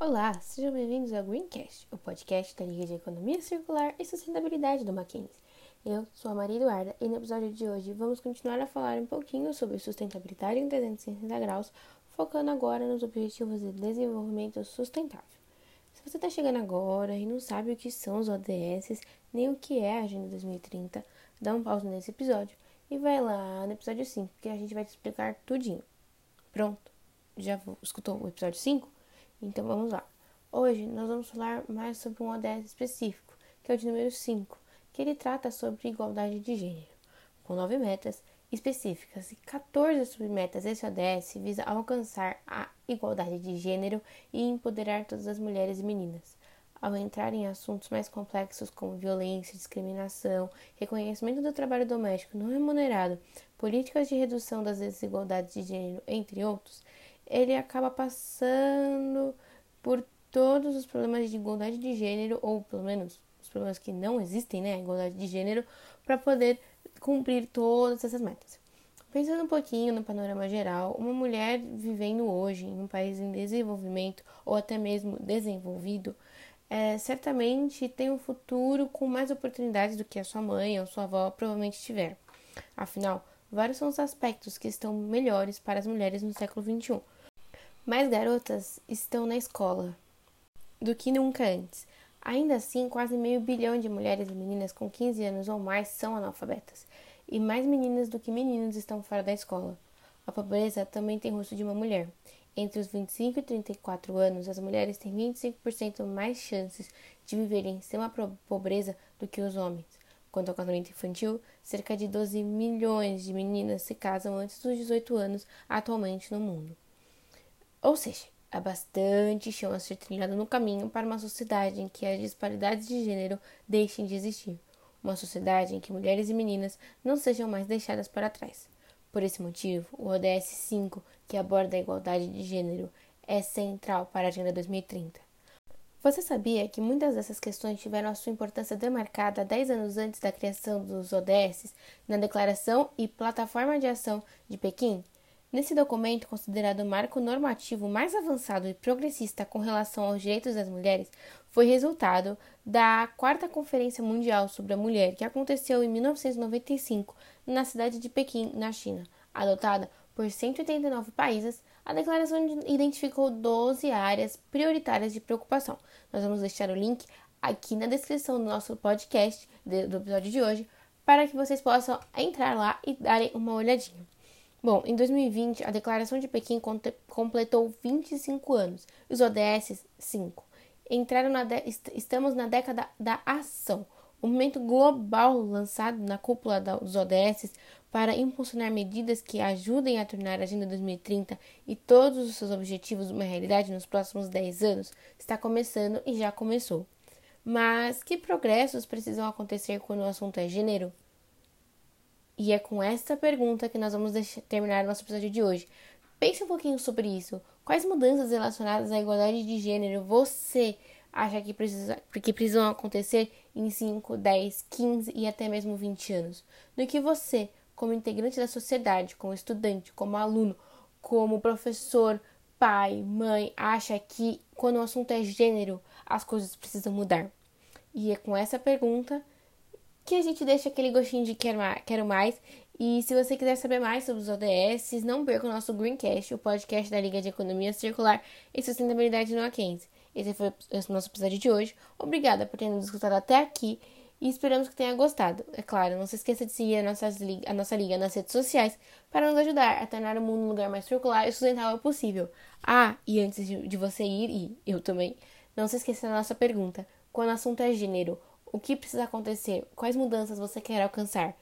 Olá, sejam bem-vindos ao Greencast, o podcast da Liga de Economia Circular e Sustentabilidade do Mackenzie. Eu sou a Maria Eduarda e no episódio de hoje vamos continuar a falar um pouquinho sobre sustentabilidade em 360 graus, focando agora nos objetivos de desenvolvimento sustentável. Se você está chegando agora e não sabe o que são os ODS, nem o que é a Agenda 2030, dá um pause nesse episódio e vai lá no episódio 5, que a gente vai te explicar tudinho. Pronto? Já escutou o episódio 5? Então vamos lá. Hoje nós vamos falar mais sobre um ODS específico, que é o de número 5, que ele trata sobre igualdade de gênero, com nove metas específicas e 14 submetas. Esse ODS visa alcançar a igualdade de gênero e empoderar todas as mulheres e meninas. Ao entrar em assuntos mais complexos como violência, discriminação, reconhecimento do trabalho doméstico não remunerado, políticas de redução das desigualdades de gênero, entre outros, ele acaba passando por todos os problemas de igualdade de gênero, ou pelo menos os problemas que não existem, né, igualdade de gênero, para poder cumprir todas essas metas. Pensando um pouquinho no panorama geral, uma mulher vivendo hoje em um país em desenvolvimento ou até mesmo desenvolvido, é, certamente tem um futuro com mais oportunidades do que a sua mãe ou sua avó provavelmente tiver. Afinal, vários são os aspectos que estão melhores para as mulheres no século XXI mais garotas estão na escola do que nunca antes. Ainda assim, quase meio bilhão de mulheres e meninas com 15 anos ou mais são analfabetas, e mais meninas do que meninos estão fora da escola. A pobreza também tem rosto de uma mulher. Entre os 25 e 34 anos, as mulheres têm 25% mais chances de viverem em extrema pobreza do que os homens. Quanto ao casamento infantil, cerca de 12 milhões de meninas se casam antes dos 18 anos atualmente no mundo. Ou seja, há bastante chão a ser trilhado no caminho para uma sociedade em que as disparidades de gênero deixem de existir. Uma sociedade em que mulheres e meninas não sejam mais deixadas para trás. Por esse motivo, o ODS 5, que aborda a igualdade de gênero, é central para a Agenda 2030. Você sabia que muitas dessas questões tiveram a sua importância demarcada 10 anos antes da criação dos ODS na Declaração e Plataforma de Ação de Pequim? Nesse documento, considerado o marco normativo mais avançado e progressista com relação aos direitos das mulheres, foi resultado da Quarta Conferência Mundial sobre a Mulher, que aconteceu em 1995 na cidade de Pequim, na China. Adotada por 189 países, a declaração identificou 12 áreas prioritárias de preocupação. Nós vamos deixar o link aqui na descrição do nosso podcast, do episódio de hoje, para que vocês possam entrar lá e darem uma olhadinha. Bom, em 2020, a Declaração de Pequim completou 25 anos, os ODS 5. Entraram na estamos na década da ação, o um movimento global lançado na cúpula dos ODS para impulsionar medidas que ajudem a tornar a Agenda 2030 e todos os seus objetivos uma realidade nos próximos 10 anos está começando e já começou. Mas que progressos precisam acontecer quando o assunto é gênero? E é com essa pergunta que nós vamos terminar nosso episódio de hoje. Pense um pouquinho sobre isso. Quais mudanças relacionadas à igualdade de gênero você acha que, precisa, que precisam acontecer em 5, 10, 15 e até mesmo 20 anos? No que você, como integrante da sociedade, como estudante, como aluno, como professor, pai, mãe, acha que quando o assunto é gênero, as coisas precisam mudar? E é com essa pergunta que a gente deixa aquele gostinho de quero mais. E se você quiser saber mais sobre os ODS, não perca o nosso Greencast, o podcast da Liga de Economia Circular e Sustentabilidade no Mackenzie. Esse foi o nosso episódio de hoje. Obrigada por ter nos escutado até aqui e esperamos que tenha gostado. É claro, não se esqueça de seguir a, nossas, a nossa liga nas redes sociais para nos ajudar a tornar o mundo um lugar mais circular e sustentável possível. Ah, e antes de, de você ir, e eu também, não se esqueça da nossa pergunta. Quando o assunto é gênero, o que precisa acontecer? Quais mudanças você quer alcançar?